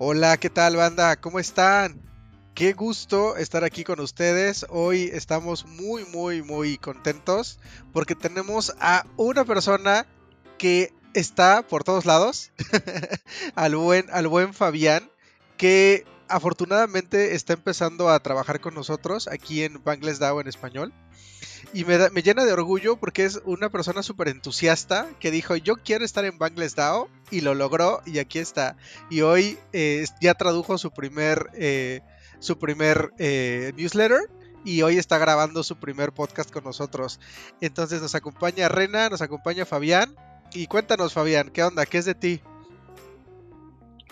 Hola, ¿qué tal banda? ¿Cómo están? Qué gusto estar aquí con ustedes. Hoy estamos muy, muy, muy contentos porque tenemos a una persona que está por todos lados, al, buen, al buen Fabián, que afortunadamente está empezando a trabajar con nosotros aquí en Bangles DAO en español. Y me, me llena de orgullo porque es una persona súper entusiasta que dijo, yo quiero estar en Bangles DAO y lo logró y aquí está. Y hoy eh, ya tradujo su primer, eh, su primer eh, newsletter y hoy está grabando su primer podcast con nosotros. Entonces nos acompaña Rena, nos acompaña Fabián. Y cuéntanos Fabián, ¿qué onda? ¿Qué es de ti?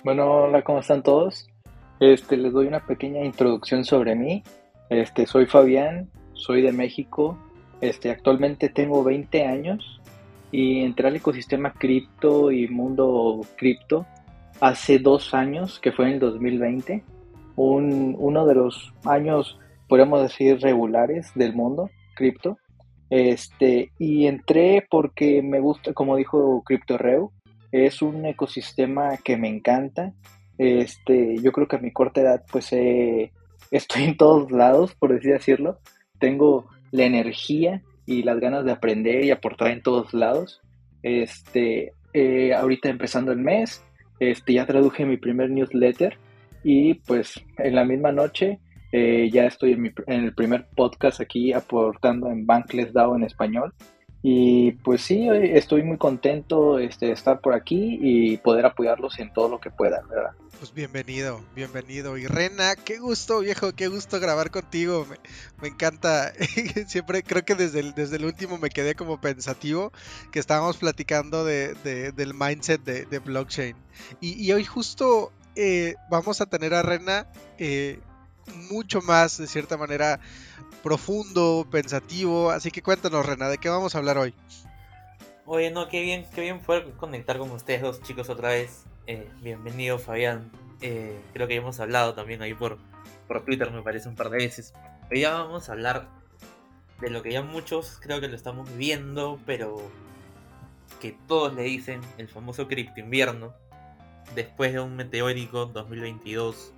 Bueno, hola, ¿cómo están todos? Este, les doy una pequeña introducción sobre mí. Este, soy Fabián, soy de México, este, actualmente tengo 20 años y entré al ecosistema cripto y mundo cripto hace dos años, que fue en el 2020, un, uno de los años, podemos decir, regulares del mundo cripto. Este, y entré porque me gusta, como dijo CryptoReu, es un ecosistema que me encanta. Este, yo creo que a mi corta edad, pues estoy en todos lados, por así decirlo. Tengo la energía y las ganas de aprender y aportar en todos lados. Este, eh, ahorita empezando el mes, este, ya traduje mi primer newsletter y pues en la misma noche eh, ya estoy en, en, el primer podcast aquí aportando en Bankless DAO en español. Y pues sí, estoy muy contento este, de estar por aquí y poder apoyarlos en todo lo que pueda, ¿verdad? Pues bienvenido, bienvenido. Y Rena, qué gusto, viejo, qué gusto grabar contigo. Me, me encanta. Siempre creo que desde el, desde el último me quedé como pensativo que estábamos platicando de, de, del mindset de, de blockchain. Y, y, hoy justo eh, vamos a tener a Rena eh, mucho más, de cierta manera, profundo, pensativo. Así que cuéntanos, Rena, ¿de qué vamos a hablar hoy? Oye, no, qué bien, qué bien poder conectar con ustedes dos chicos otra vez. Eh, bienvenido, Fabián. Eh, creo que ya hemos hablado también ahí por, por Twitter, me parece, un par de veces. Hoy ya vamos a hablar de lo que ya muchos creo que lo estamos viendo, pero que todos le dicen el famoso cripto invierno. Después de un meteórico 2022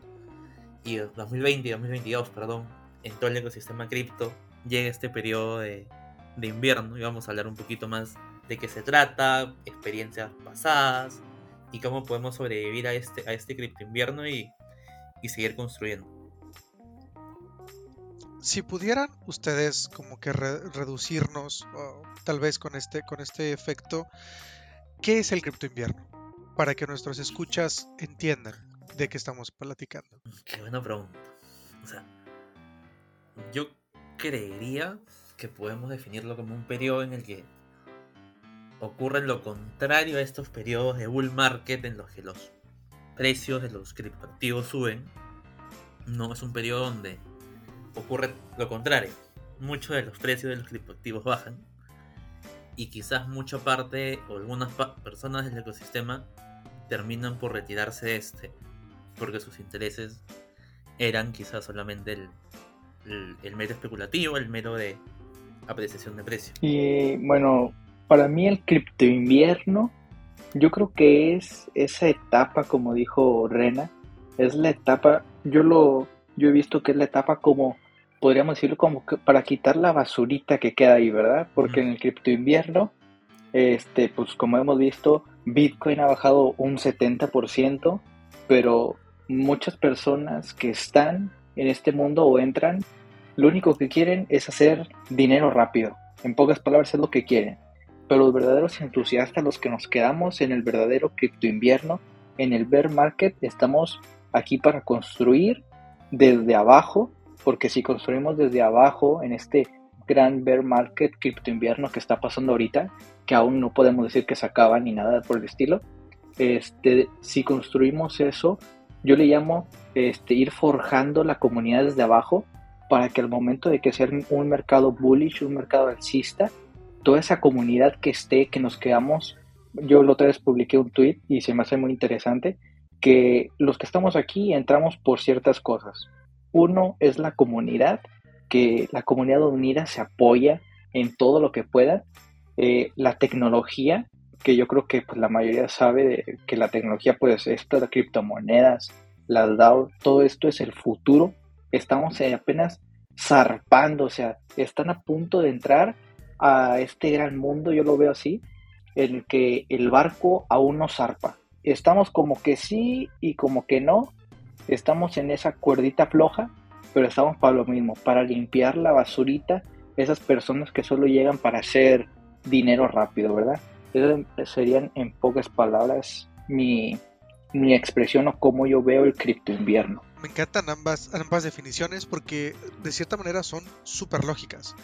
y 2020 y 2022, perdón, en todo el ecosistema cripto, llega este periodo de, de invierno y vamos a hablar un poquito más de qué se trata, experiencias pasadas y cómo podemos sobrevivir a este, a este cripto invierno y, y seguir construyendo. Si pudieran ustedes como que re reducirnos, tal vez con este, con este efecto, ¿qué es el cripto invierno? Para que nuestros escuchas entiendan de qué estamos platicando. Qué buena pregunta. O sea, yo creería que podemos definirlo como un periodo en el que ocurre lo contrario a estos periodos de bull market en los que los precios de los criptoactivos suben. No es un periodo donde ocurre lo contrario. Muchos de los precios de los criptoactivos bajan y quizás mucha parte o algunas personas del ecosistema terminan por retirarse de este porque sus intereses eran quizás solamente el, el, el mero especulativo, el mero de apreciación de precio. Y bueno, para mí el cripto invierno, yo creo que es esa etapa, como dijo Rena, es la etapa, yo lo, yo he visto que es la etapa como, podríamos decirlo como que para quitar la basurita que queda ahí, ¿verdad? Porque en el cripto invierno, este, pues como hemos visto, Bitcoin ha bajado un 70%, pero muchas personas que están en este mundo o entran, lo único que quieren es hacer dinero rápido. En pocas palabras es lo que quieren. Pero los verdaderos entusiastas, los que nos quedamos en el verdadero cripto invierno, en el bear market, estamos aquí para construir desde abajo, porque si construimos desde abajo en este gran bear market cripto invierno que está pasando ahorita, que aún no podemos decir que se acaba ni nada por el estilo. Este, si construimos eso, yo le llamo este, ir forjando la comunidad desde abajo para que al momento de que sea un mercado bullish, un mercado alcista, toda esa comunidad que esté, que nos quedamos, yo la otra vez publiqué un tweet y se me hace muy interesante, que los que estamos aquí entramos por ciertas cosas. Uno es la comunidad, que la comunidad unida se apoya en todo lo que pueda. Eh, la tecnología, que yo creo que pues, la mayoría sabe que la tecnología, pues esto de criptomonedas, las DAO, todo esto es el futuro. Estamos apenas zarpando, o sea, están a punto de entrar a este gran mundo, yo lo veo así, en el que el barco aún no zarpa. Estamos como que sí y como que no. Estamos en esa cuerdita floja, pero estamos para lo mismo, para limpiar la basurita, esas personas que solo llegan para hacer dinero rápido, ¿verdad? Serían en pocas palabras mi, mi expresión o cómo yo veo el cripto invierno. Me encantan ambas, ambas definiciones porque de cierta manera son súper lógicas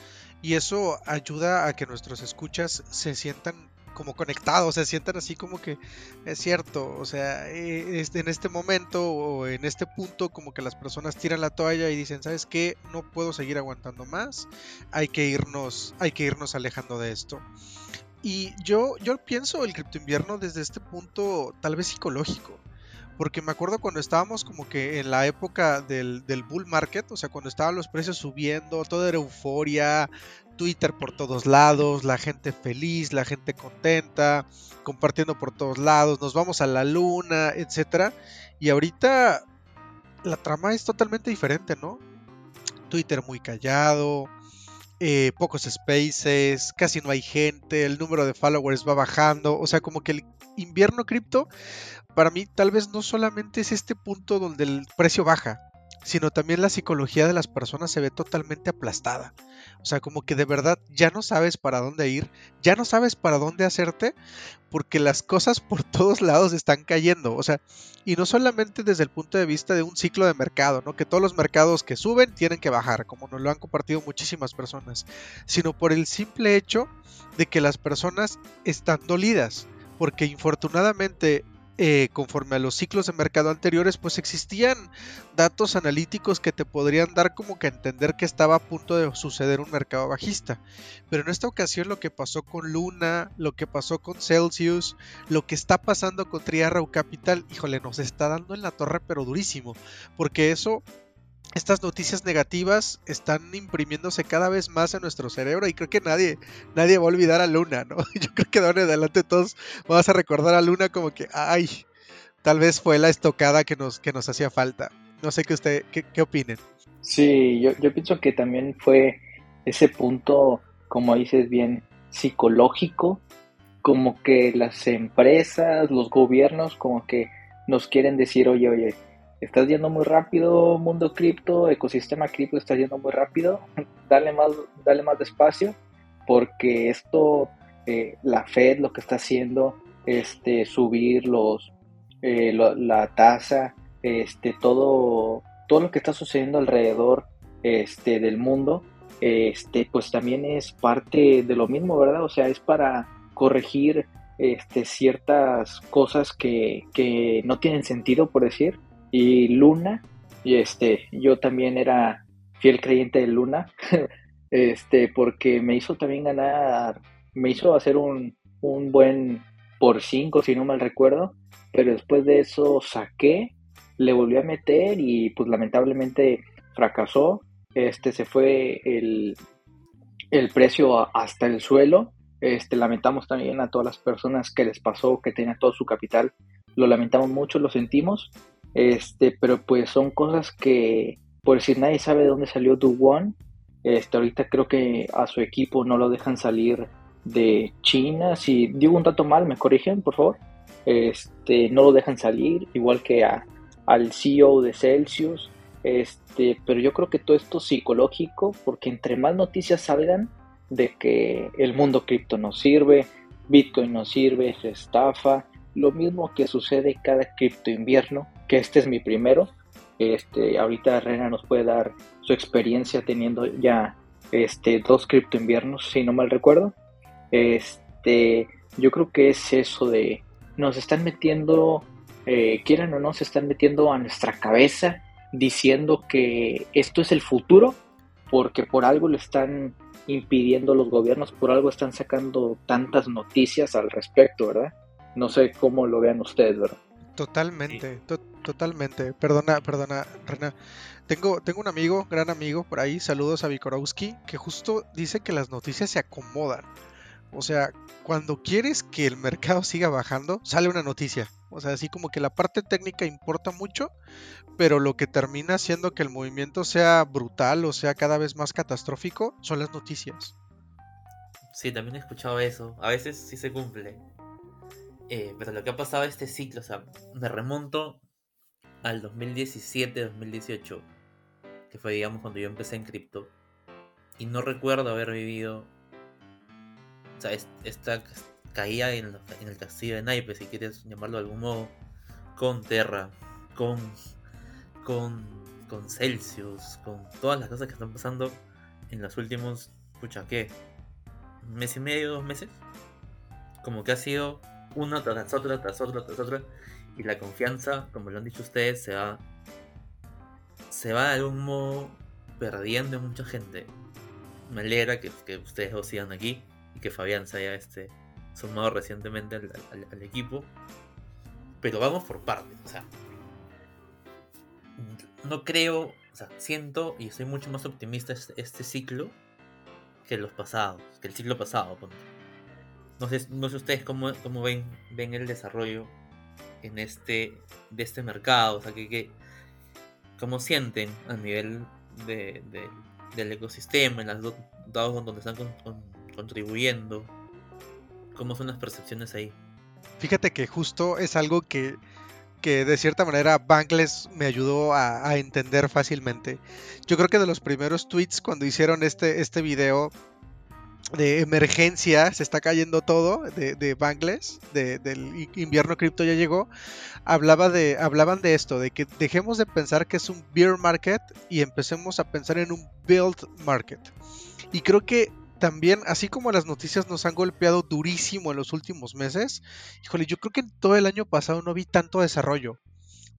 y eso ayuda a que nuestros escuchas se sientan como conectados, se sientan así como que es cierto, o sea, eh, en este momento o en este punto como que las personas tiran la toalla y dicen, ¿sabes qué? No puedo seguir aguantando más, hay que irnos, hay que irnos alejando de esto. Y yo, yo pienso el cripto invierno desde este punto tal vez psicológico. Porque me acuerdo cuando estábamos como que en la época del, del, bull market, o sea, cuando estaban los precios subiendo, todo era euforia, Twitter por todos lados, la gente feliz, la gente contenta, compartiendo por todos lados, nos vamos a la luna, etcétera. Y ahorita la trama es totalmente diferente, ¿no? Twitter muy callado, eh, pocos spaces, casi no hay gente, el número de followers va bajando, o sea, como que el invierno cripto para mí tal vez no solamente es este punto donde el precio baja, sino también la psicología de las personas se ve totalmente aplastada. O sea, como que de verdad ya no sabes para dónde ir, ya no sabes para dónde hacerte, porque las cosas por todos lados están cayendo. O sea, y no solamente desde el punto de vista de un ciclo de mercado, ¿no? Que todos los mercados que suben tienen que bajar, como nos lo han compartido muchísimas personas, sino por el simple hecho de que las personas están dolidas. Porque infortunadamente eh, conforme a los ciclos de mercado anteriores, pues existían datos analíticos que te podrían dar como que entender que estaba a punto de suceder un mercado bajista. Pero en esta ocasión lo que pasó con Luna, lo que pasó con Celsius, lo que está pasando con Triarrow Capital, híjole, nos está dando en la torre pero durísimo, porque eso estas noticias negativas están imprimiéndose cada vez más en nuestro cerebro y creo que nadie, nadie va a olvidar a Luna, ¿no? Yo creo que de ahora en adelante todos vamos a recordar a Luna como que, ay, tal vez fue la estocada que nos, que nos hacía falta. No sé qué usted, qué, qué opinen. Sí, yo, yo pienso que también fue ese punto, como dices bien, psicológico, como que las empresas, los gobiernos, como que nos quieren decir, oye, oye, estás yendo muy rápido, mundo cripto, ecosistema cripto, estás yendo muy rápido, dale más, dale más despacio, porque esto, eh, la Fed lo que está haciendo, este, subir los, eh, la tasa, este, todo, todo lo que está sucediendo alrededor este, del mundo, este, pues también es parte de lo mismo, ¿verdad? O sea, es para corregir este, ciertas cosas que, que no tienen sentido, por decir, y Luna, y este, yo también era fiel creyente de Luna, este, porque me hizo también ganar, me hizo hacer un, un buen por 5, si no mal recuerdo, pero después de eso saqué, le volví a meter y pues lamentablemente fracasó, este, se fue el, el precio hasta el suelo, este, lamentamos también a todas las personas que les pasó, que tenían todo su capital, lo lamentamos mucho, lo sentimos, este, pero pues son cosas que, por decir, nadie sabe de dónde salió Duwon. Este, ahorita creo que a su equipo no lo dejan salir de China. Si digo un dato mal, me corrigen, por favor. Este, no lo dejan salir, igual que a, al CEO de Celsius. Este, pero yo creo que todo esto es psicológico, porque entre más noticias salgan de que el mundo cripto no sirve, Bitcoin no sirve, se estafa, lo mismo que sucede cada cripto invierno, que este es mi primero. Este, ahorita Rena nos puede dar su experiencia teniendo ya este, dos cripto inviernos, si no mal recuerdo. Este, yo creo que es eso de nos están metiendo, eh, quieran o no, se están metiendo a nuestra cabeza diciendo que esto es el futuro, porque por algo lo están impidiendo los gobiernos, por algo están sacando tantas noticias al respecto, ¿verdad? No sé cómo lo vean ustedes, ¿verdad? Totalmente, totalmente. Perdona, perdona, Rena. Tengo, tengo un amigo, gran amigo por ahí, saludos a Vikorowski, que justo dice que las noticias se acomodan. O sea, cuando quieres que el mercado siga bajando, sale una noticia. O sea, así como que la parte técnica importa mucho, pero lo que termina haciendo que el movimiento sea brutal o sea cada vez más catastrófico son las noticias. Sí, también he escuchado eso. A veces sí se cumple. Eh, pero lo que ha pasado este ciclo, o sea, me remonto al 2017-2018, que fue, digamos, cuando yo empecé en cripto. Y no recuerdo haber vivido o sea, esta caída en, el castillo de naipes, si quieres llamarlo de algún modo, con Terra, con, con, con Celsius, con todas las cosas que están pasando en los últimos, escucha, ¿qué? ¿Un mes y medio, dos meses? Como que ha sido una tras otra, tras otra, tras otra. Y la confianza, como lo han dicho ustedes, se va. Se va de algún modo perdiendo en mucha gente. Me alegra que, que ustedes dos sigan aquí y que Fabián se haya este, sumado recientemente al, equipo. Pero vamos por partes. O sea, no creo, o sea, siento y soy mucho más optimista este, este ciclo que los pasados, que el ciclo pasado. No sé, no sé ustedes cómo, cómo ven, ven el desarrollo en este, de este mercado, o sea, que, cómo sienten a nivel de, del ecosistema, en las dos dados donde están contribuyendo, cómo son las percepciones ahí. Fíjate que justo es algo que, que de cierta manera Bankless me ayudó a, entender fácilmente. Yo creo que de los primeros tweets cuando hicieron este, este video de emergencia, se está cayendo todo, de, de Bankless, del invierno cripto ya llegó, hablaba de, hablaban de esto, de que dejemos de pensar que es un bear market y empecemos a pensar en un build market. Y creo que también, así como las noticias nos han golpeado durísimo en los últimos meses, híjole, yo creo que en todo el año pasado no vi tanto desarrollo.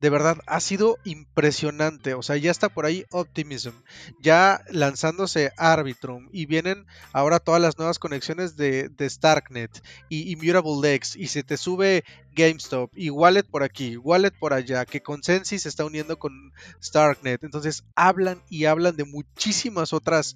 De verdad, ha sido impresionante. O sea, ya está por ahí Optimism, ya lanzándose Arbitrum, y vienen ahora todas las nuevas conexiones de, Starknet y Immutable Lex, y se te sube GameStop, y Wallet por aquí, Wallet por allá, que Consensus se está uniendo con Starknet. Entonces, hablan y hablan de muchísimas otras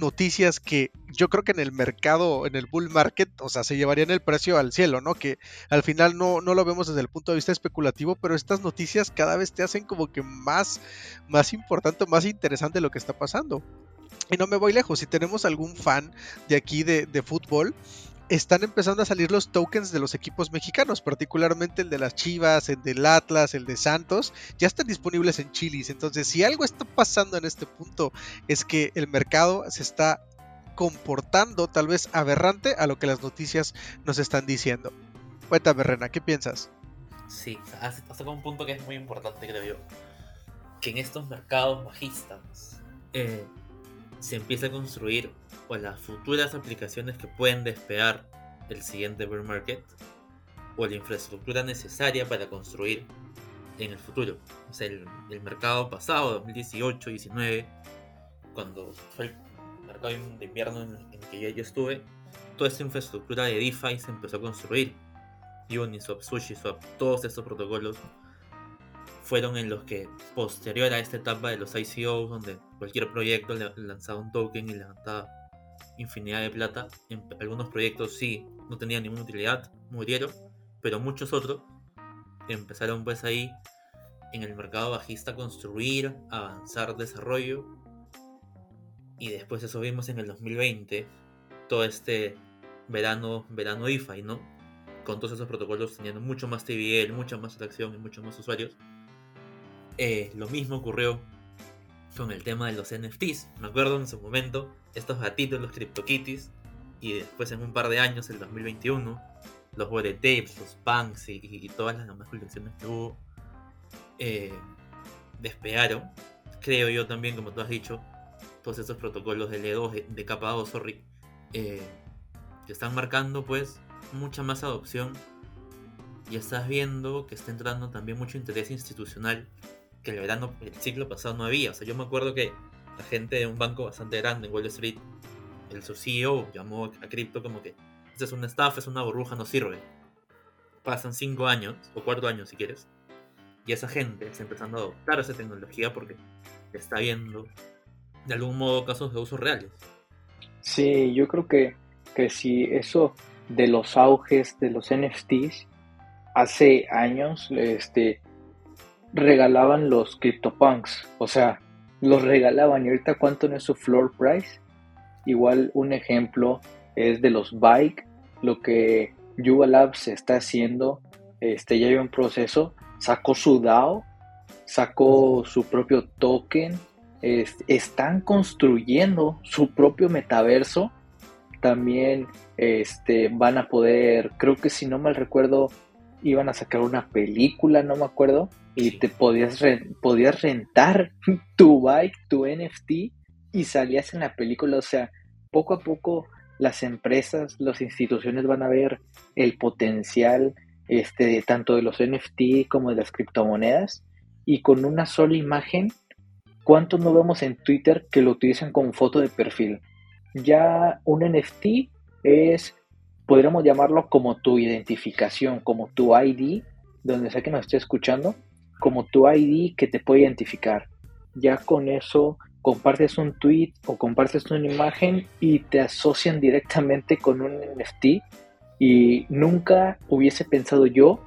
noticias que yo creo que en el mercado, en el bull market, o sea, se llevarían el precio al cielo, ¿no? Que al final no, no lo vemos desde el punto de vista especulativo, pero estas noticias cada vez te hacen como que más, más importante, más interesante lo que está pasando. Y no me voy lejos, si tenemos algún fan de aquí de, de fútbol, están empezando a salir los tokens de los equipos mexicanos, particularmente el de las Chivas, el del Atlas, el de Santos, ya están disponibles en Chilis. Entonces, si algo está pasando en este punto es que el mercado se está comportando tal vez aberrante a lo que las noticias nos están diciendo. Cuéntame, Rena, ¿qué piensas? Sí, hasta un punto que es muy importante, creo yo. Que en estos mercados bajistas eh, se empieza a construir o las futuras aplicaciones que pueden despegar el siguiente bear market o la infraestructura necesaria para construir en el futuro. O sea, el, mercado pasado, 2018-19, cuando fue el mercado de invierno en, el que yo, estuve, toda esta infraestructura de DeFi se empezó a construir. Uniswap, SushiSwap, todos estos protocolos fueron en los que, posterior a esta etapa de los ICOs, donde cualquier proyecto lanzaba un token y levantaba infinidad de plata. En algunos proyectos sí no tenían ninguna utilidad, murieron, pero muchos otros empezaron pues ahí en el mercado bajista a construir, avanzar desarrollo. Y después eso vimos en el 2020, todo este verano, verano DeFi, ¿no? Con todos esos protocolos teniendo mucho más TVL, mucha más atracción y muchos más usuarios. Eh, lo mismo ocurrió con el tema de los NFTs. Me acuerdo en su momento, estos gatitos, los CryptoKitties, y después en un par de años, el 2021, los Bored Tapes, los Punks y, todas las demás colecciones que hubo eh, despegaron. Creo yo también, como tú has dicho, todos estos protocolos de L2, de, capa 2, sorry, eh, que están marcando pues mucha más adopción y estás viendo que está entrando también mucho interés institucional que el verano, el ciclo pasado no había. O sea, yo me acuerdo que la gente de un banco bastante grande en Wall Street, el su CEO llamó a cripto como que esta es una estafa, es una burbuja, no sirve. Pasan cinco años, o cuatro años si quieres, y esa gente está empezando a adoptar esa tecnología porque está viendo de algún modo casos de usos reales. Sí, yo creo que, que si eso de los auges de los NFTs hace años este regalaban los CryptoPunks, o sea, los regalaban. Y ahorita cuánto no es su floor price. Igual un ejemplo es de los bike, lo que Yuga Labs está haciendo, este ya hay un proceso, sacó su DAO, sacó su propio token, están construyendo su propio metaverso. También este, van a poder, creo que si no mal recuerdo, iban a sacar una película, no me acuerdo, y te podías, podías rentar tu bike, tu NFT, y salías en la película. O sea, poco a poco las empresas, las instituciones van a ver el potencial este, tanto de los NFT como de las criptomonedas, y con una sola imagen, ¿cuántos no vemos en Twitter que lo utilizan como foto de perfil? Ya un NFT es podríamos llamarlo como tu identificación, como tu ID, donde sea que nos esté escuchando, como tu ID que te puede identificar. Ya con eso compartes un tweet o compartes una imagen y te asocian directamente con un NFT y nunca hubiese pensado yo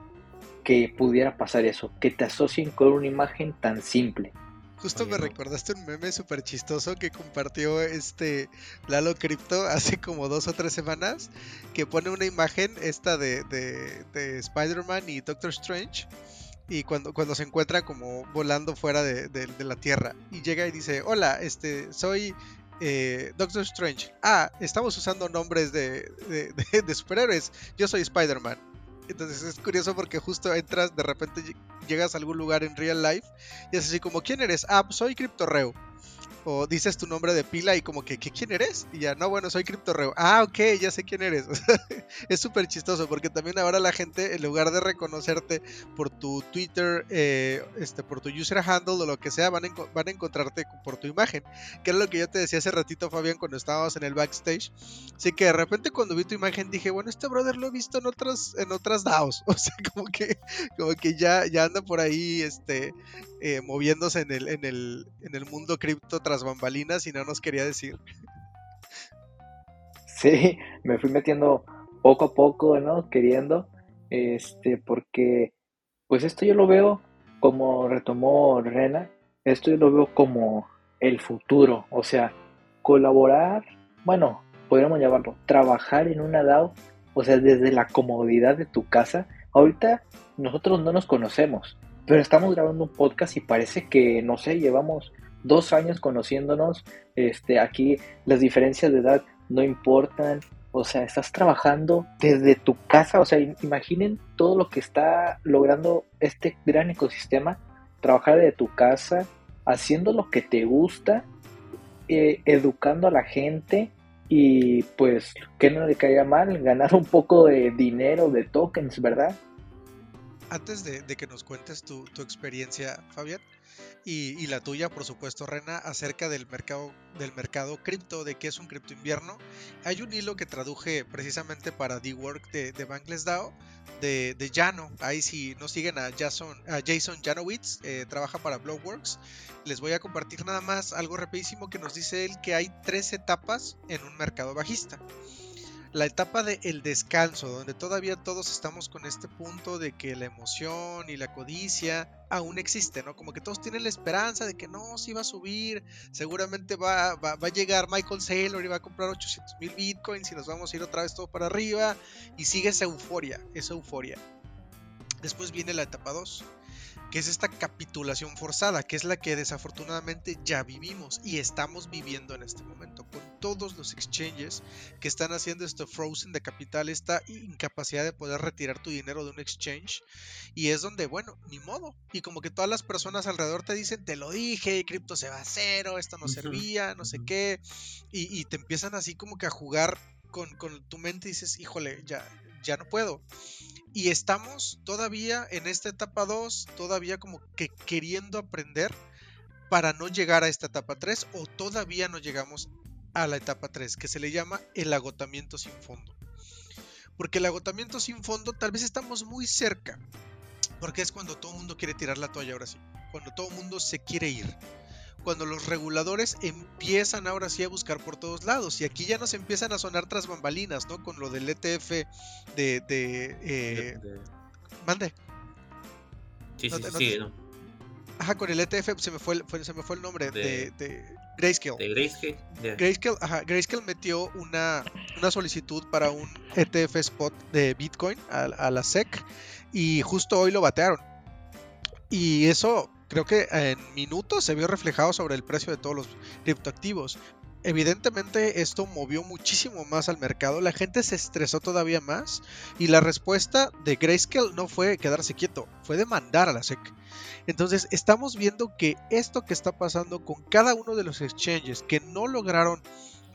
que pudiera pasar eso, que te asocien con una imagen tan simple. Justo me recordaste un meme súper chistoso que compartió este Lalo Crypto hace como dos o tres semanas, que pone una imagen esta de, de, Spider-Man y Doctor Strange, y cuando, cuando se encuentra como volando fuera de, la Tierra, y llega y dice, hola, este, soy eh, Doctor Strange. Ah, estamos usando nombres de, de superhéroes. Yo soy Spider-Man. Entonces es curioso porque justo entras, de repente llegas a algún lugar en real life y es así como, ¿quién eres? Ah, pues soy CryptoReo o dices tu nombre de pila y como que, ¿qué, ¿quién eres? Y ya, no, bueno, soy CryptoReo. Ah, ok, ya sé quién eres. es súper chistoso porque también ahora la gente, en lugar de reconocerte por tu Twitter, eh, este, por tu user handle o lo que sea, van a, van a encontrarte por tu imagen. Que era lo que yo te decía hace ratito, Fabián, cuando estábamos en el backstage. Así que de repente cuando vi tu imagen dije, bueno, este brother lo he visto en otras, en otras DAOs. O sea, como que, como que ya, ya anda por ahí, este, eh, moviéndose en el, en el, en el mundo cripto tras bambalinas y no nos quería decir. Sí, me fui metiendo poco a poco, ¿no? Queriendo, este, porque pues esto yo lo veo como retomó Rena, esto yo lo veo como el futuro, o sea, colaborar, bueno, podríamos llamarlo, trabajar en una DAO, o sea, desde la comodidad de tu casa. Ahorita nosotros no nos conocemos, pero estamos grabando un podcast y parece que, no sé, llevamos dos años conociéndonos, este, aquí las diferencias de edad no importan, o sea, estás trabajando desde tu casa, o sea, imaginen todo lo que está logrando este gran ecosistema, trabajar desde tu casa, haciendo lo que te gusta, eh, educando a la gente y pues que no le caiga mal, ganar un poco de dinero, de tokens, ¿verdad? Antes de, que nos cuentes tu, experiencia, Fabián, y, la tuya, por supuesto, Rena, acerca del mercado, del mercado cripto, de qué es un cripto invierno, hay un hilo que traduje precisamente para D-Work de, de Bankless DAO, de, de Jano. Ahí si no siguen a Jason, a Janowitz, eh, trabaja para Blogworks. Les voy a compartir nada más algo rapidísimo que nos dice él que hay tres etapas en un mercado bajista la etapa del el descanso, donde todavía todos estamos con este punto de que la emoción y la codicia aún existe, ¿no? Como que todos tienen la esperanza de que no, si va a subir, seguramente va, va, a llegar Michael Saylor y va a comprar 800 mil bitcoins y nos vamos a ir otra vez todo para arriba y sigue esa euforia, esa euforia. Después viene la etapa 2, que es esta capitulación forzada, que es la que desafortunadamente ya vivimos y estamos viviendo en este momento, con todos los exchanges que están haciendo esto frozen de capital, esta incapacidad de poder retirar tu dinero de un exchange. Y es donde, bueno, ni modo. Y como que todas las personas alrededor te dicen, te lo dije, cripto se va a cero, esto no servía, no sé qué. Y, te empiezan así como que a jugar con, con tu mente y dices, híjole, ya, ya no puedo. Y estamos todavía en esta etapa 2, todavía como que queriendo aprender para no llegar a esta etapa 3 o todavía no llegamos a la etapa 3 que se le llama el agotamiento sin fondo. Porque el agotamiento sin fondo tal vez estamos muy cerca, porque es cuando todo el mundo quiere tirar la toalla ahora sí, cuando todo el mundo se quiere ir cuando los reguladores empiezan ahora sí a buscar por todos lados. Y aquí ya nos empiezan a sonar tras bambalinas, ¿no? Con lo del ETF de... de, eh, Mande. Sí, sí, sí, Ajá, con el ETF se me fue el, se me fue el nombre de, de, Grayscale. De Grayscale. Grayscale, ajá, Grayscale metió una, una solicitud para un ETF spot de Bitcoin a, a la SEC y justo hoy lo batearon. Y eso creo que en minutos se vio reflejado sobre el precio de todos los criptoactivos. Evidentemente esto movió muchísimo más al mercado, la gente se estresó todavía más y la respuesta de Grayscale no fue quedarse quieto, fue demandar a la SEC. Entonces estamos viendo que esto que está pasando con cada uno de los exchanges que no lograron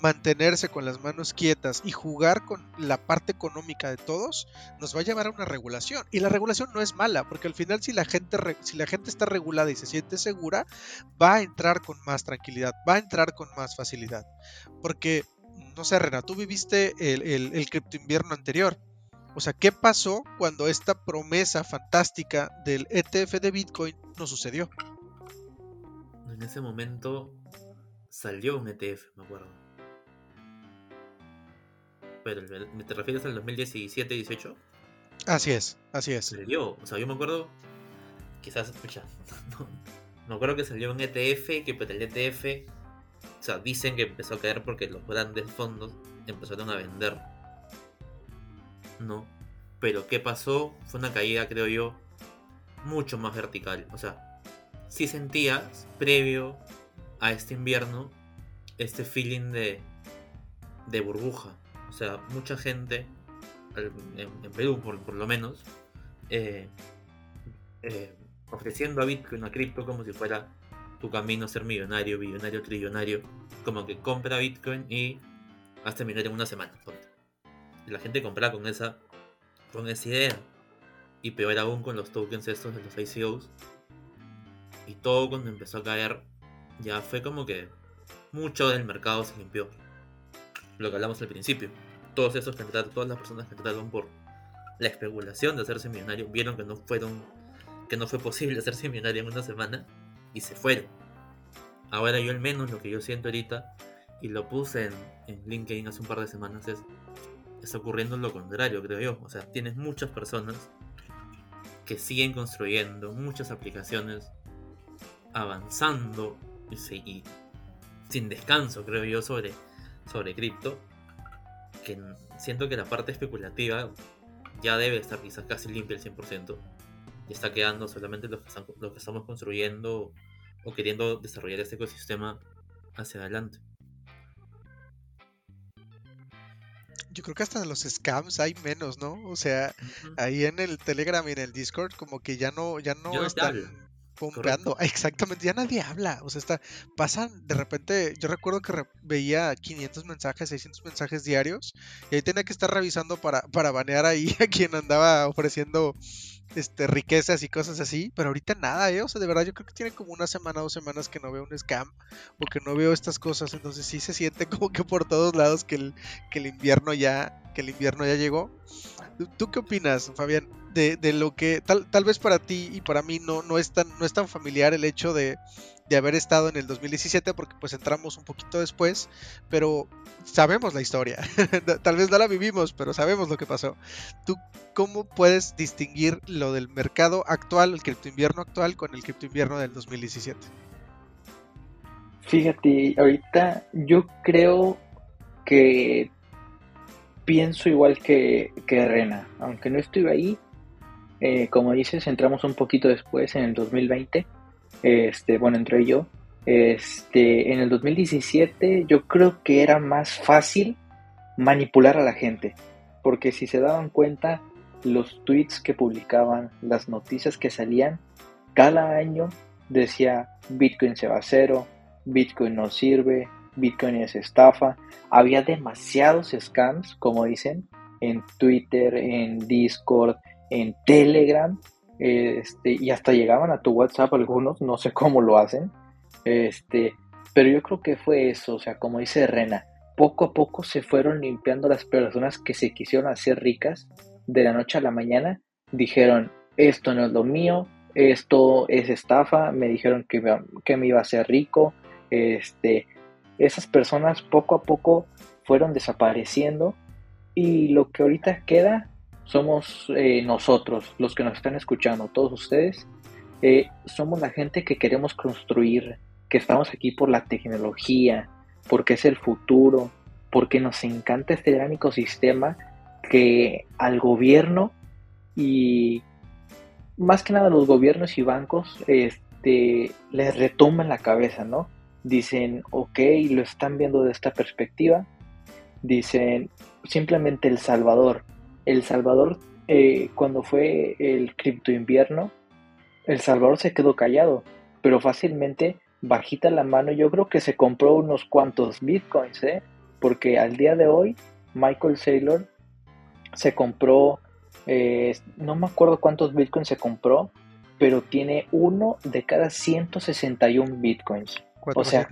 mantenerse con las manos quietas y jugar con la parte económica de todos, nos va a llevar a una regulación. Y la regulación no es mala, porque al final si la gente, si la gente está regulada y se siente segura, va a entrar con más tranquilidad, va a entrar con más facilidad. Porque, no sé, Rena, tú viviste el, el, el cripto invierno anterior. O sea, ¿qué pasó cuando esta promesa fantástica del ETF de Bitcoin no sucedió? En ese momento salió un ETF, me acuerdo pero ¿te refieres al 2017-18? Así es, así es. Salió, o sea, yo me acuerdo, quizás, escucha, me acuerdo que salió un ETF, que pero el ETF, o sea, dicen que empezó a caer porque los grandes fondos empezaron a vender. No, pero ¿qué pasó? Fue una caída, creo yo, mucho más vertical. O sea, sí sentías, previo a este invierno, este feeling de, de burbuja. O sea, mucha gente, en, Perú por, lo menos, eh, eh, ofreciendo a Bitcoin, a cripto, como si fuera tu camino a ser millonario, billonario, trillonario. Como que compra Bitcoin y hazte millonario en una semana. Y la gente compra con esa, con esa idea. Y peor aún con los tokens estos de los ICOs. Y todo cuando empezó a caer, ya fue como que mucho del mercado se limpió lo que hablamos al principio. Todos esos que todas las personas que entraron por la especulación de hacerse millonario, vieron que no fueron, que no fue posible hacerse millonario en una semana y se fueron. Ahora yo al menos lo que yo siento ahorita, y lo puse en, en LinkedIn hace un par de semanas, es está ocurriendo lo contrario, creo yo. O sea, tienes muchas personas que siguen construyendo muchas aplicaciones, avanzando y sin descanso, creo yo, sobre sobre cripto, que siento que la parte especulativa ya debe estar quizás casi limpia al 100%, y está quedando solamente lo que, lo que estamos construyendo o queriendo desarrollar este ecosistema hacia adelante. Yo creo que hasta los scams hay menos, ¿no? O sea, ahí en el Telegram y en el Discord como que ya no, ya no están pompeando. Exactamente, ya nadie habla. O sea, está, pasan de repente. Yo recuerdo que veía 500 mensajes, 600 mensajes diarios. Y ahí tenía que estar revisando para, para banear ahí a quien andaba ofreciendo este, riquezas y cosas así. Pero ahorita nada, ¿eh? O sea, de verdad, yo creo que tiene como una semana, dos semanas que no veo un scam o que no veo estas cosas. Entonces sí se siente como que por todos lados que el, que el invierno ya, que el invierno ya llegó. ¿Tú qué opinas, Fabián? de, lo que tal, tal vez para ti y para mí no, no, es, tan, no es tan familiar el hecho de, haber estado en el 2017 porque pues entramos un poquito después, pero sabemos la historia. tal vez no la vivimos, pero sabemos lo que pasó. ¿Tú cómo puedes distinguir lo del mercado actual, el cripto invierno actual, con el cripto invierno del 2017? Fíjate, ahorita yo creo que pienso igual que, que Rena, aunque no estuve ahí, eh, como dices, entramos un poquito después, en el 2020. Este, bueno, entré yo. Este, en el 2017 yo creo que era más fácil manipular a la gente, porque si se daban cuenta, los tweets que publicaban, las noticias que salían, cada año decía Bitcoin se va a cero, Bitcoin no sirve, Bitcoin es estafa. Había demasiados scams, como dicen, en Twitter, en Discord, en Telegram, este, y hasta llegaban a tu WhatsApp algunos, no sé cómo lo hacen, este, pero yo creo que fue eso, o sea, como dice Rena, poco a poco se fueron limpiando las personas que se quisieron hacer ricas de la noche a la mañana, dijeron, esto no es lo mío, esto es estafa, me dijeron que, que me iba a hacer rico, este, esas personas poco a poco fueron desapareciendo y lo que ahorita queda somos eh, nosotros, los que nos están escuchando, todos ustedes, eh, somos la gente que queremos construir, que estamos aquí por la tecnología, porque es el futuro, porque nos encanta este gran ecosistema que al gobierno y más que nada los gobiernos y bancos este, les retoman la cabeza, ¿no? Dicen, ok, lo están viendo de esta perspectiva. Dicen, simplemente El Salvador. El Salvador, eh, cuando fue el cripto invierno, El Salvador se quedó callado, pero fácilmente, bajita la mano, yo creo que se compró unos cuantos bitcoins, ¿eh? Porque al día de hoy, Michael Saylor se compró, eh, no me acuerdo cuántos bitcoins se compró, pero tiene uno de cada 161 bitcoins. O sea,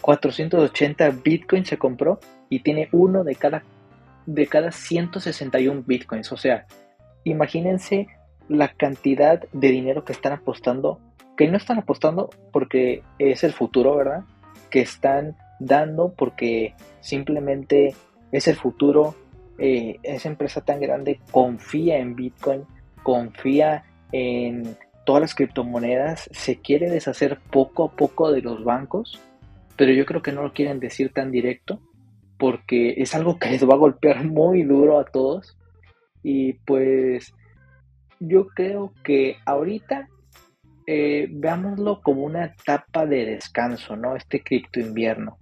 480 bitcoins se compró y tiene uno de cada, de cada 161 bitcoins. O sea, imagínense la cantidad de dinero que están apostando, que no están apostando porque es el futuro, ¿verdad? Que están dando porque simplemente es el futuro. Eh, esa empresa tan grande confía en Bitcoin, confía en todas las criptomonedas, se quiere deshacer poco a poco de los bancos, pero yo creo que no lo quieren decir tan directo porque es algo que les va a golpear muy duro a todos. Y pues yo creo que ahorita eh, veámoslo como una etapa de descanso, ¿no? Este cripto invierno.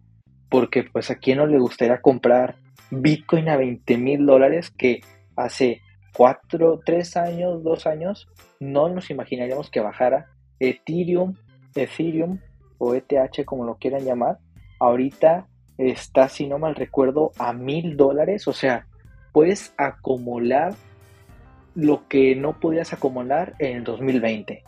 Porque pues a quién no le gustaría comprar Bitcoin a 20 mil dólares que hace cuatro, tres años, dos años, no nos imaginaríamos que bajara Ethereum, Ethereum o ETH como lo quieran llamar, ahorita está, si no mal recuerdo, a mil dólares, o sea, puedes acumular lo que no podías acumular en el 2020.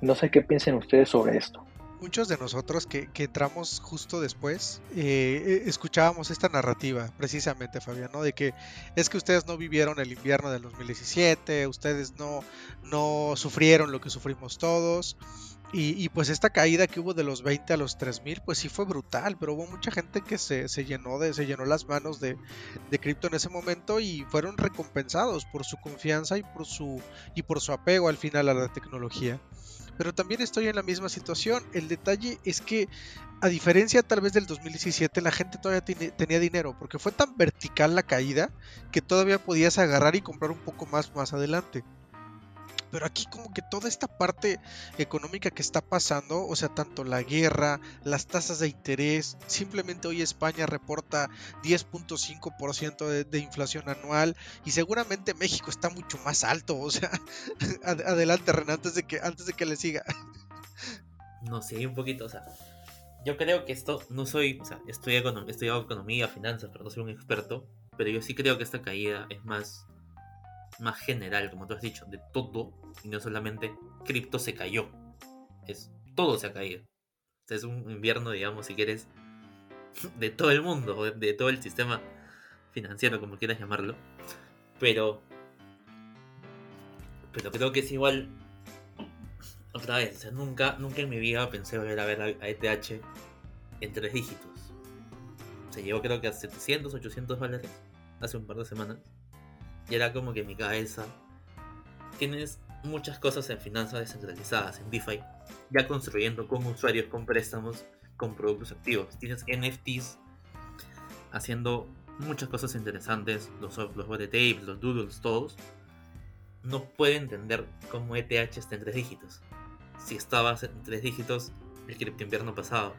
No sé qué piensen ustedes sobre esto muchos de nosotros que, entramos justo después, eh, eh, escuchábamos esta narrativa, precisamente, Fabián, ¿no? De que es que ustedes no vivieron el invierno del 2017, ustedes no, no sufrieron lo que sufrimos todos. Y, pues esta caída que hubo de los 20 a los 3000, pues sí fue brutal, pero hubo mucha gente que se, llenó de, se llenó las manos de, de cripto en ese momento y fueron recompensados por su confianza y por su, y por su apego al final a la tecnología pero también estoy en la misma situación. El detalle es que, a diferencia tal vez del 2017, la gente todavía tenía dinero, porque fue tan vertical la caída que todavía podías agarrar y comprar un poco más más adelante. Pero aquí como que toda esta parte económica que está pasando, o sea, tanto la guerra, las tasas de interés, simplemente hoy España reporta 10.5% de, de, inflación anual y seguramente México está mucho más alto, o sea, adelante Renan, antes de que, antes de que le siga. No sé, un poquito, o sea, yo creo que esto, no soy, o sea, estudio, economía, finanzas, pero no soy un experto, pero yo sí creo que esta caída es más más general, como tú has dicho, de todo, y no solamente cripto se cayó, es todo se ha caído. Es un invierno, digamos, si quieres, de todo el mundo, de todo el sistema financiero, como quieras llamarlo. Pero, pero creo que es igual, otra vez, o sea, nunca, nunca en mi vida pensé volver a ver a ETH en tres dígitos. Se llevó creo que a 700, 800 dólares hace un par de semanas. Y era como que mi cabeza tienes muchas cosas en finanzas descentralizadas, en DeFi, ya construyendo con usuarios, con préstamos, con productos activos. Tienes NFTs haciendo muchas cosas interesantes, los, los los doodles, todos. No puedo entender cómo ETH está en tres dígitos. Si estabas en tres dígitos el cripto invierno pasado,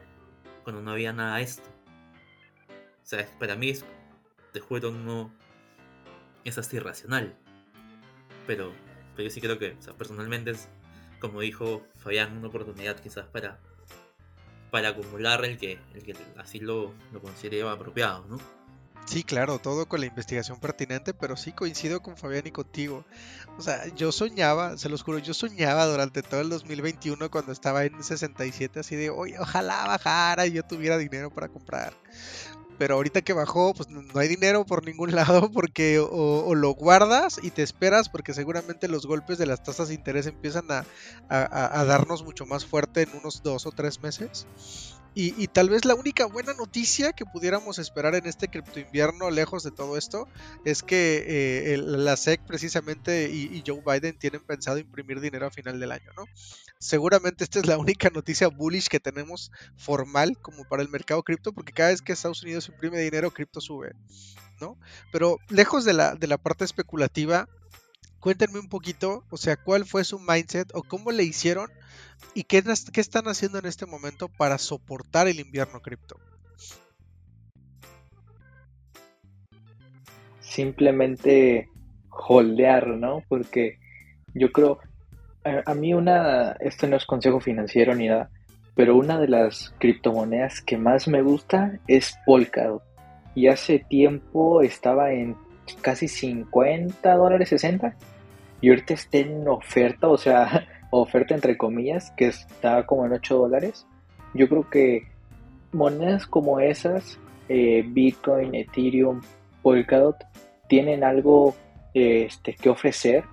cuando no había nada de esto. O sea, para mí de juego no es hasta irracional. Pero, yo sí creo que, personalmente es, como dijo Fabián, una oportunidad quizás para, para acumular el que, el que así lo, lo considere apropiado, ¿no? Sí, claro, todo con la investigación pertinente, pero sí coincido con Fabián y contigo. O sea, yo soñaba, se los juro, yo soñaba durante todo el 2021 cuando estaba en 67 así de, oye, ojalá bajara y yo tuviera dinero para comprar pero ahorita que bajó, pues no hay dinero por ningún lado porque o, lo guardas y te esperas porque seguramente los golpes de las tasas de interés empiezan a, a darnos mucho más fuerte en unos dos o tres meses. Y, tal vez la única buena noticia que pudiéramos esperar en este cripto invierno, lejos de todo esto, es que eh, la SEC precisamente y, Joe Biden tienen pensado imprimir dinero a final del año, ¿no? Seguramente esta es la única noticia bullish que tenemos formal como para el mercado cripto, porque cada vez que Estados Unidos imprime dinero, cripto sube, ¿no? Pero lejos de la, de la parte especulativa, cuéntenme un poquito, o sea, cuál fue su mindset o cómo le hicieron ¿Y qué, están haciendo en este momento para soportar el invierno cripto? Simplemente holdear, ¿no? Porque yo creo, a, mí una, esto no es consejo financiero ni nada, pero una de las criptomonedas que más me gusta es Polkadot. Y hace tiempo estaba en casi 50 dólares 60 y ahorita está en oferta, o sea, oferta entre comillas, que está como en 8 dólares. Yo creo que monedas como esas, eh, Bitcoin, Ethereum, Polkadot, tienen algo este, que ofrecer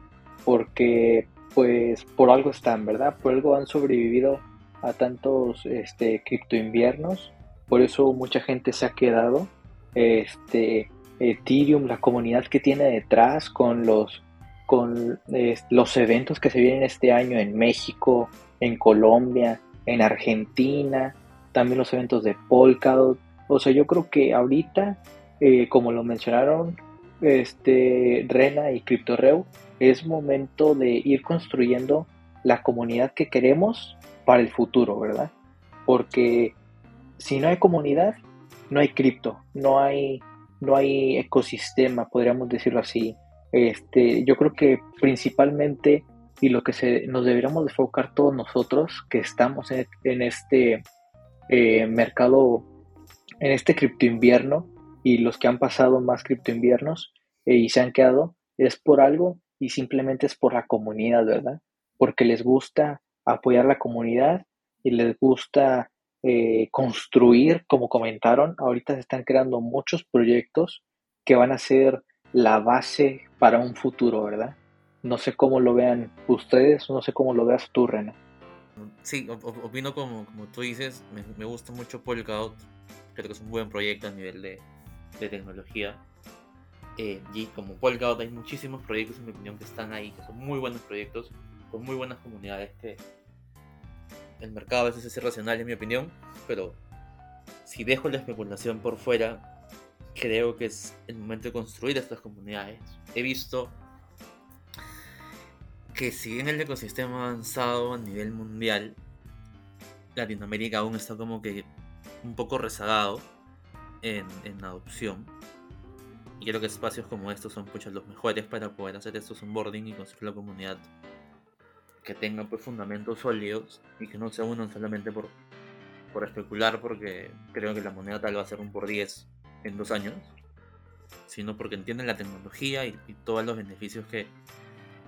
porque pues por algo están, ¿verdad? Por algo han sobrevivido a tantos este, cripto inviernos, por eso mucha gente se ha quedado. Este, Ethereum, la comunidad que tiene detrás con los con los eventos que se vienen este año en México, en Colombia, en Argentina, también los eventos de Polkadot. O sea, yo creo que ahorita, eh, como lo mencionaron este, Rena y CryptoReu, es momento de ir construyendo la comunidad que queremos para el futuro, ¿verdad? Porque si no hay comunidad, no hay cripto, no hay, no hay ecosistema, podríamos decirlo así. Este, yo creo que principalmente y lo que se, nos deberíamos enfocar todos nosotros que estamos en, este eh, mercado, en este cripto invierno y los que han pasado más cripto inviernos eh, y se han quedado, es por algo y simplemente es por la comunidad, ¿verdad? Porque les gusta apoyar la comunidad y les gusta eh, construir, como comentaron, ahorita se están creando muchos proyectos que van a ser la base para un futuro, ¿verdad? No sé cómo lo vean ustedes, no sé cómo lo veas tú, Rena. Sí, opino como, como tú dices, me, gusta mucho Polkadot, creo que es un buen proyecto a nivel de, tecnología. Eh, y como Polkadot hay muchísimos proyectos, en mi opinión, que están ahí, que son muy buenos proyectos, con muy buenas comunidades, que el mercado a veces es irracional, en mi opinión, pero si dejo la especulación por fuera, creo que es el momento de construir estas comunidades. He visto que si bien el ecosistema avanzado a nivel mundial, Latinoamérica aún está como que un poco rezagado en, en adopción. Y creo que espacios como estos son muchos los mejores para poder hacer estos onboarding y construir la comunidad que tenga pues fundamentos sólidos y que no se unan solamente por, por especular porque creo que la moneda tal va a ser un por 10 en dos años, sino porque entienden la tecnología y, todos los beneficios que,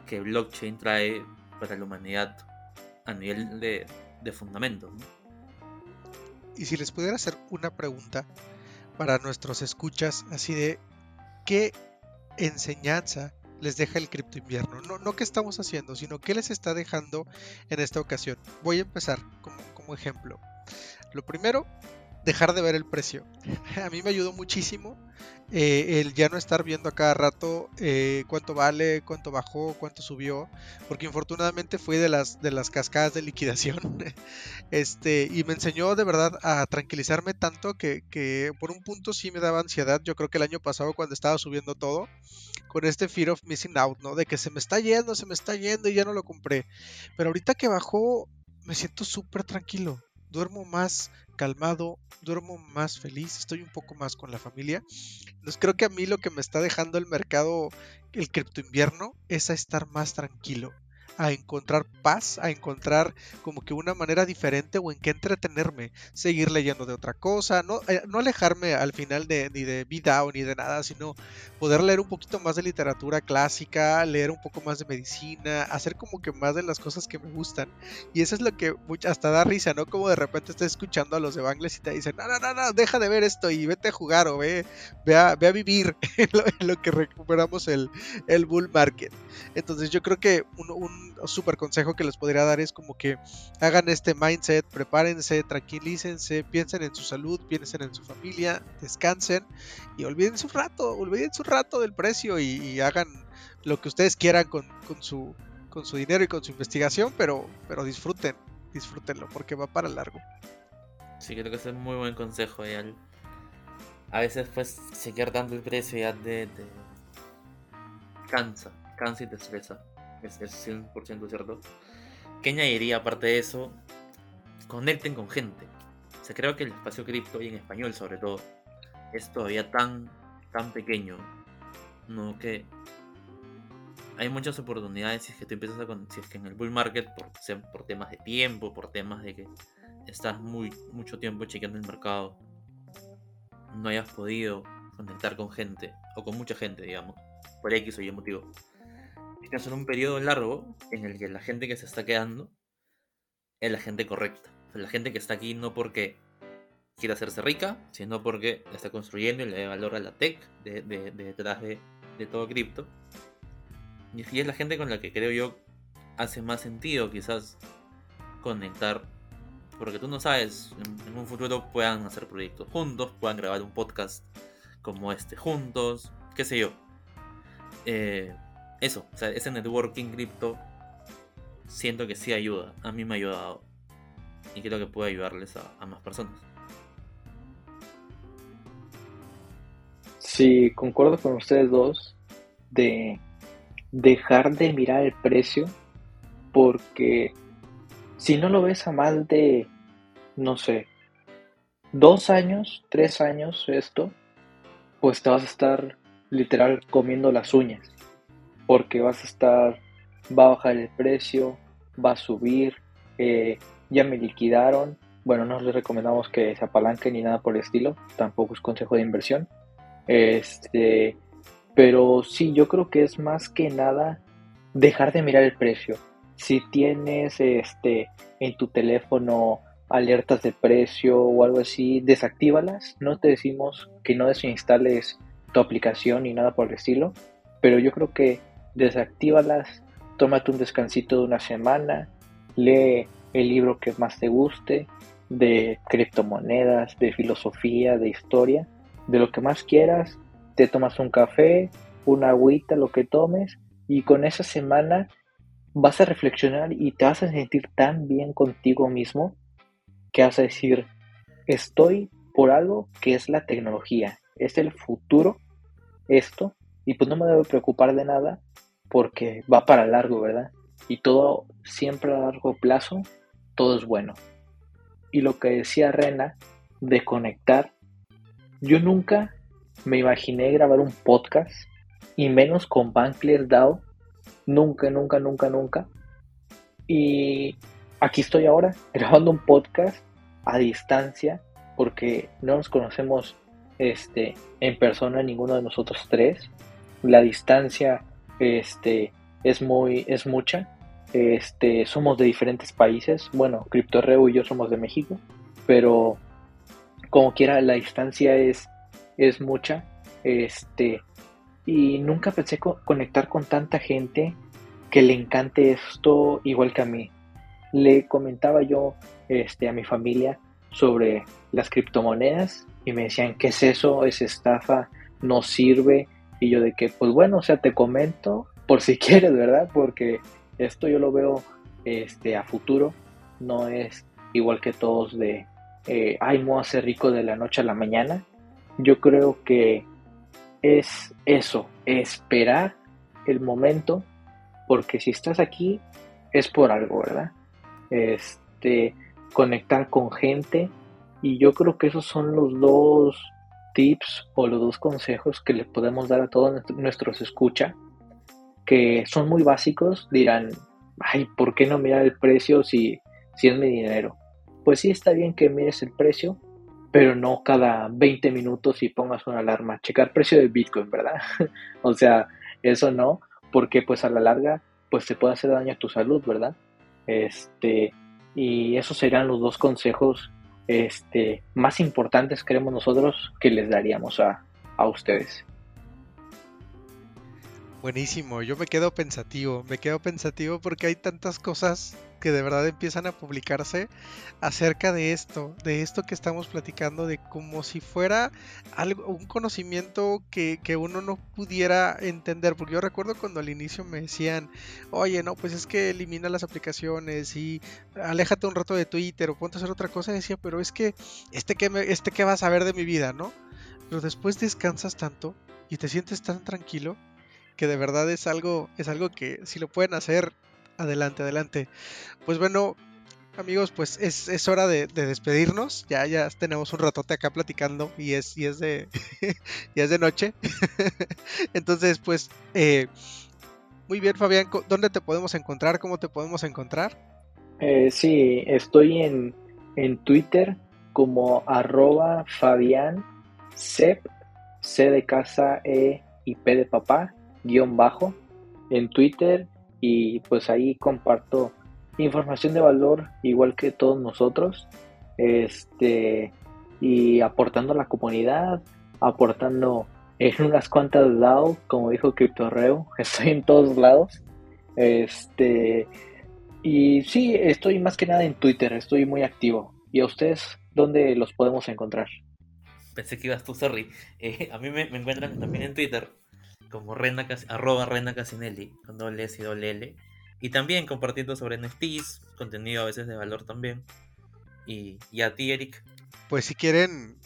que, blockchain trae para la humanidad a nivel de, de fundamentos. Y si les pudiera hacer una pregunta para nuestros escuchas, así de qué enseñanza les deja el cripto invierno. No, no qué estamos haciendo, sino qué les está dejando en esta ocasión. Voy a empezar como, como ejemplo. Lo primero dejar de ver el precio. A mí me ayudó muchísimo eh, el ya no estar viendo a cada rato eh, cuánto vale, cuánto bajó, cuánto subió, porque infortunadamente fui de las, de las cascadas de liquidación. este, y me enseñó de verdad a tranquilizarme tanto que, que por un punto sí me daba ansiedad. Yo creo que el año pasado cuando estaba subiendo todo, con este fear of missing out, ¿no? De que se me está yendo, se me está yendo y ya no lo compré. Pero ahorita que bajó, me siento súper tranquilo duermo más calmado, duermo más feliz, estoy un poco más con la familia. Entonces creo que a mí lo que me está dejando el mercado, el cripto invierno, es a estar más tranquilo a encontrar paz, a encontrar como que una manera diferente o en qué entretenerme, seguir leyendo de otra cosa, no, eh, no alejarme al final de, ni de vida o ni de nada, sino poder leer un poquito más de literatura clásica, leer un poco más de medicina, hacer como que más de las cosas que me gustan. Y eso es lo que hasta da risa, ¿no? Como de repente estás escuchando a los de Bangles y te dicen, no, no, no, no, deja de ver esto y vete a jugar o ve, ve, a, ve a vivir en lo, que recuperamos el, el bull market. Entonces yo creo que un super consejo que les podría dar es como que hagan este mindset, prepárense, tranquilícense, piensen en su salud, piensen en su familia, descansen y olviden su rato, olviden su rato del precio y, hagan lo que ustedes quieran con, su, con su dinero y con su investigación, pero, pero disfruten, disfrútenlo porque va para largo. Sí, creo que es un muy buen consejo. A veces pues seguir dando el precio ya de, cansa, cansa y te estresa es, 100% cierto. ¿Qué añadiría aparte de eso? Conecten con gente. O sea, creo que el espacio cripto, y en español sobre todo, es todavía tan, tan pequeño, ¿no? Que hay muchas oportunidades si es que tú empiezas a si es que en el bull market por, por temas de tiempo, por temas de que estás muy mucho tiempo chequeando el mercado, no hayas podido conectar con gente o con mucha gente, digamos, por X o Y motivo que son un periodo largo en el que la gente que se está quedando es la gente correcta. la gente que está aquí no porque quiera hacerse rica, sino porque está construyendo y le da valor a la tech de, detrás de, todo cripto. Y es la gente con la que creo yo hace más sentido quizás conectar. Porque tú no sabes, en, un futuro puedan hacer proyectos juntos, puedan grabar un podcast como este juntos, qué sé yo. Eh, eso, o sea, ese networking cripto siento que sí ayuda. A mí me ha ayudado. Y creo que puede ayudarles a, más personas. Sí, concuerdo con ustedes dos de dejar de mirar el precio porque si no lo ves a más de, no sé, dos años, tres años esto, pues te vas a estar literal comiendo las uñas porque vas a estar, va a bajar el precio, va a subir, eh, ya me liquidaron. Bueno, no les recomendamos que se apalanquen ni nada por el estilo, tampoco es consejo de inversión. Este, pero sí, yo creo que es más que nada dejar de mirar el precio. Si tienes este en tu teléfono alertas de precio o algo así, desactívalas. No te decimos que no desinstales tu aplicación ni nada por el estilo, pero yo creo que desactívalas, tómate un descansito de una semana, lee el libro que más te guste, de criptomonedas, de filosofía, de historia, de lo que más quieras, te tomas un café, una agüita, lo que tomes, y con esa semana vas a reflexionar y te vas a sentir tan bien contigo mismo que vas a decir, estoy por algo que es la tecnología, es el futuro, esto, y pues no me debo preocupar de nada porque va para largo, ¿verdad? Y todo siempre a largo plazo, todo es bueno. Y lo que decía Rena de conectar, yo nunca me imaginé grabar un podcast y menos con Bankless DAO, nunca, nunca, nunca, nunca. Y aquí estoy ahora grabando un podcast a distancia porque no nos conocemos este, en persona ninguno de nosotros tres. La distancia este, es muy, es mucha. Este, somos de diferentes países. Bueno, CryptoReu y yo somos de México, pero como quiera la distancia es, es mucha. Este, y nunca pensé conectar con tanta gente que le encante esto igual que a mí. Le comentaba yo este, a mi familia sobre las criptomonedas y me decían, ¿qué es eso? ¿Es estafa? ¿No sirve? Y yo de que, pues bueno, o sea, te comento por si quieres, ¿verdad? Porque esto yo lo veo este, a futuro, no es igual que todos de, eh, ay, me voy a ser rico de la noche a la mañana. Yo creo que es eso, esperar el momento, porque si estás aquí es por algo, ¿verdad? Este, conectar con gente y yo creo que esos son los dos tips o los dos consejos que les podemos dar a todos nuestros escucha, que son muy básicos, dirán, ay, ¿por qué no mirar el precio si, si es mi dinero? Pues sí está bien que mires el precio, pero no cada 20 minutos y pongas una alarma, checar precio de Bitcoin, ¿verdad? o sea, eso no, porque pues a la larga pues te puede hacer daño a tu salud, ¿verdad? Este, y esos serían los dos consejos este, más importantes, creemos nosotros, que les daríamos a, a ustedes. Buenísimo, yo me quedo pensativo, me quedo pensativo porque hay tantas cosas que de verdad empiezan a publicarse acerca de esto, de esto que estamos platicando, de como si fuera algo, un conocimiento que, que, uno no pudiera entender, porque yo recuerdo cuando al inicio me decían, oye, no, pues es que elimina las aplicaciones y aléjate un rato de Twitter o ponte a hacer otra cosa, decía, pero es que este que, me, este que vas a ver de mi vida, ¿no? Pero después descansas tanto y te sientes tan tranquilo que de verdad es algo, es algo que si lo pueden hacer, adelante, adelante. Pues bueno, amigos, pues es, es hora de, despedirnos. Ya, ya tenemos un ratote acá platicando y es, y es de, y es de noche. Entonces, pues, eh, muy bien, Fabián, ¿dónde te podemos encontrar? ¿Cómo te podemos encontrar? Eh, sí, estoy en, en Twitter como arroba Fabián C de casa, E y P de papá, guion bajo en Twitter y pues ahí comparto información de valor igual que todos nosotros este y aportando a la comunidad aportando en unas cuantas lados como dijo CryptoReo estoy en todos lados este y sí estoy más que nada en Twitter estoy muy activo. Y a ustedes dónde los podemos encontrar pensé que ibas tú sorry. Eh, a mí me, me encuentran también en Twitter como Rena, arroba Rena Casinelli, con doble S y doble L. Y también compartiendo sobre NFTs, contenido a veces de valor también. Y, y a ti, Eric. Pues si quieren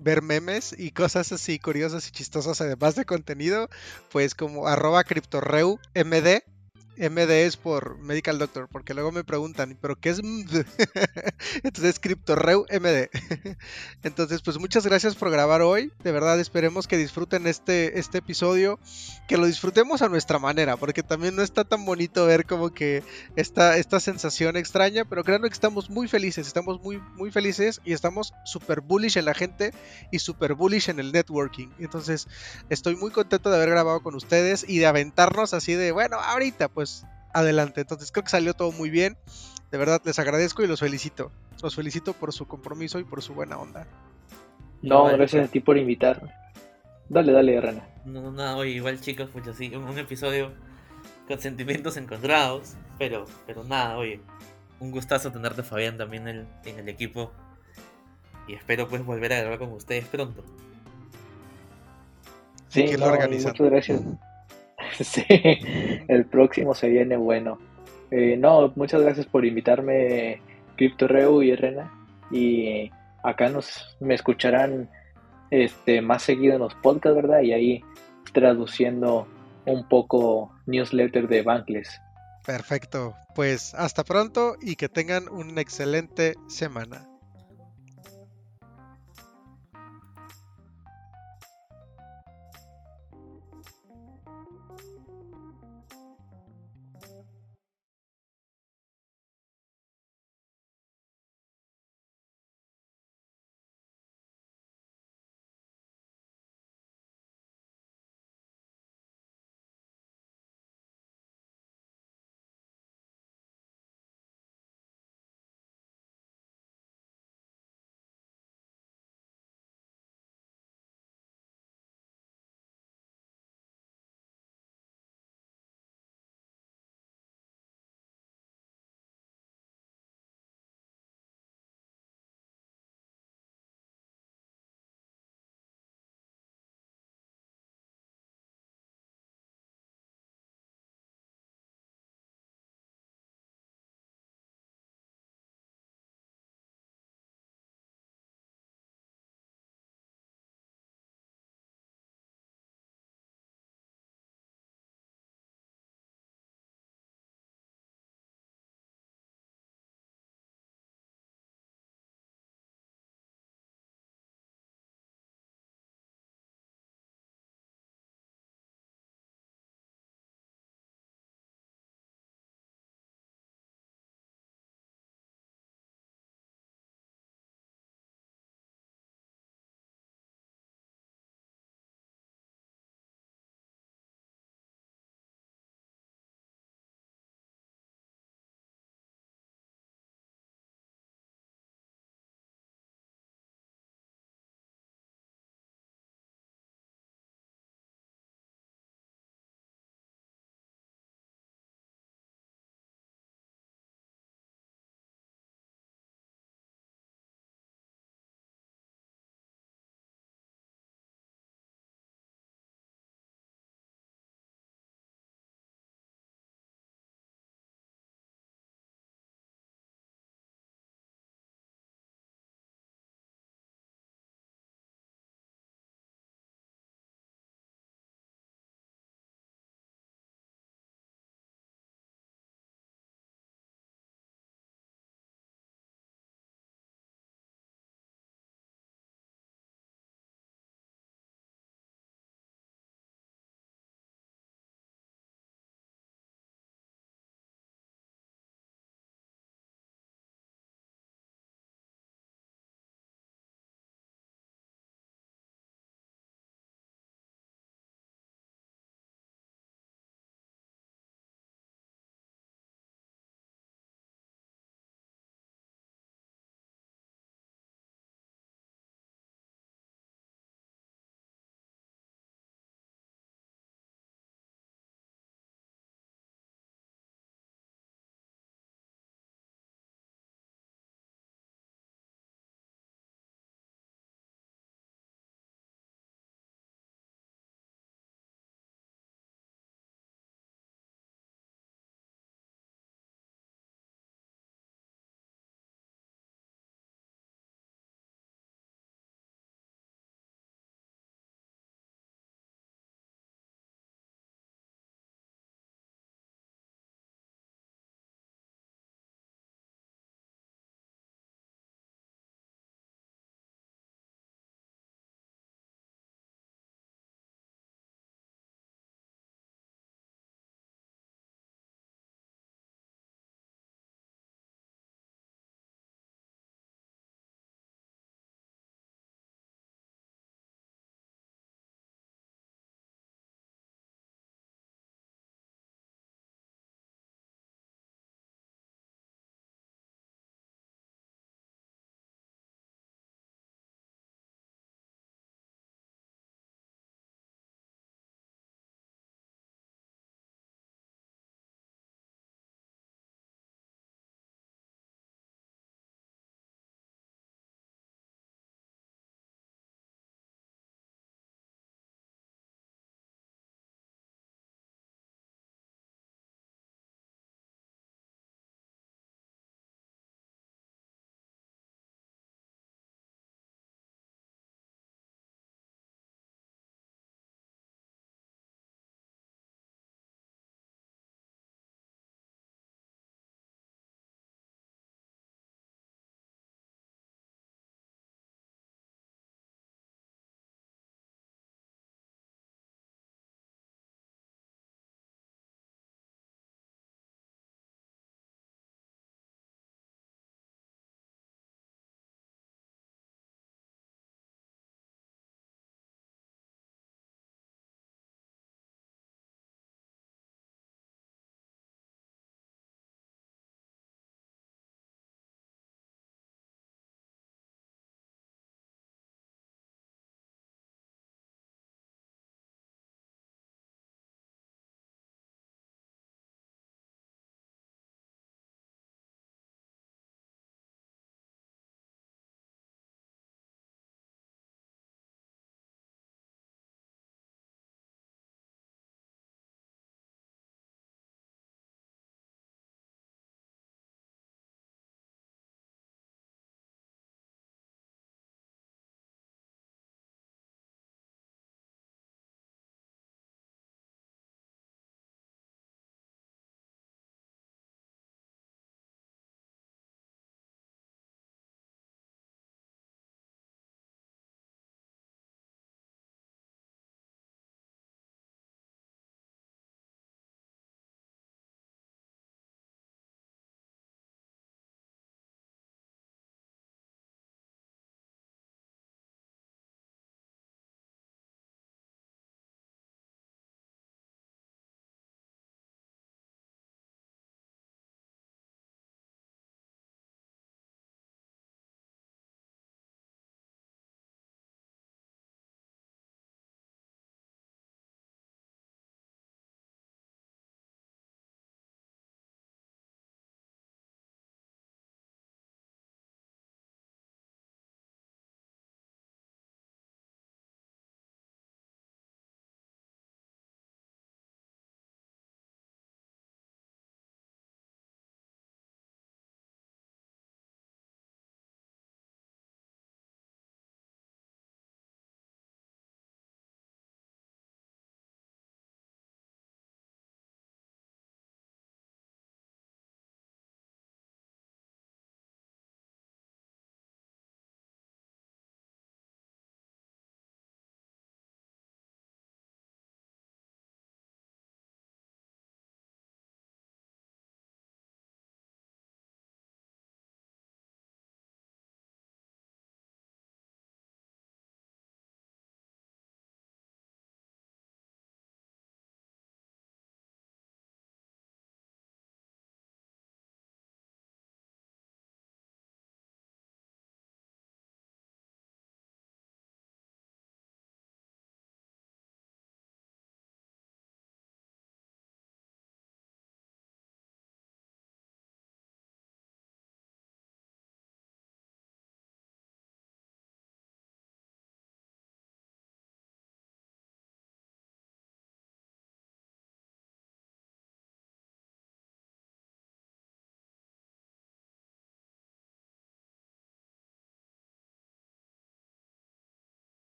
ver memes y cosas así curiosas y chistosas además de contenido, pues como arroba criptoreu md MD es por Medical Doctor, porque luego me preguntan, ¿pero qué es MD? Entonces, CryptoReu MD. Entonces, pues muchas gracias por grabar hoy. De verdad, esperemos que disfruten este, este episodio, que lo disfrutemos a nuestra manera, porque también no está tan bonito ver como que esta, esta sensación extraña, pero créanme que estamos muy felices, estamos muy, muy felices y estamos súper bullish en la gente y súper bullish en el networking. Entonces, estoy muy contento de haber grabado con ustedes y de aventarnos así de, bueno, ahorita, pues adelante. Entonces creo que salió todo muy bien. De verdad les agradezco y los felicito. Los felicito por su compromiso y por su buena onda. No, gracias a ti por invitar. Dale, dale, Rana. No, nada, oye, igual chicos, pues así, un, episodio con sentimientos encontrados, pero, pero nada, oye, un gustazo tenerte Fabián también en el, equipo y espero pues volver a grabar con ustedes pronto. Sí, muchas gracias. sí, el próximo se viene bueno. Eh, no, muchas gracias por invitarme, CryptoReu y Rena. Y acá nos me escucharán este más seguido en los podcasts, ¿verdad? Y ahí traduciendo un poco newsletter de Bankless. Perfecto. Pues hasta pronto y que tengan una excelente semana.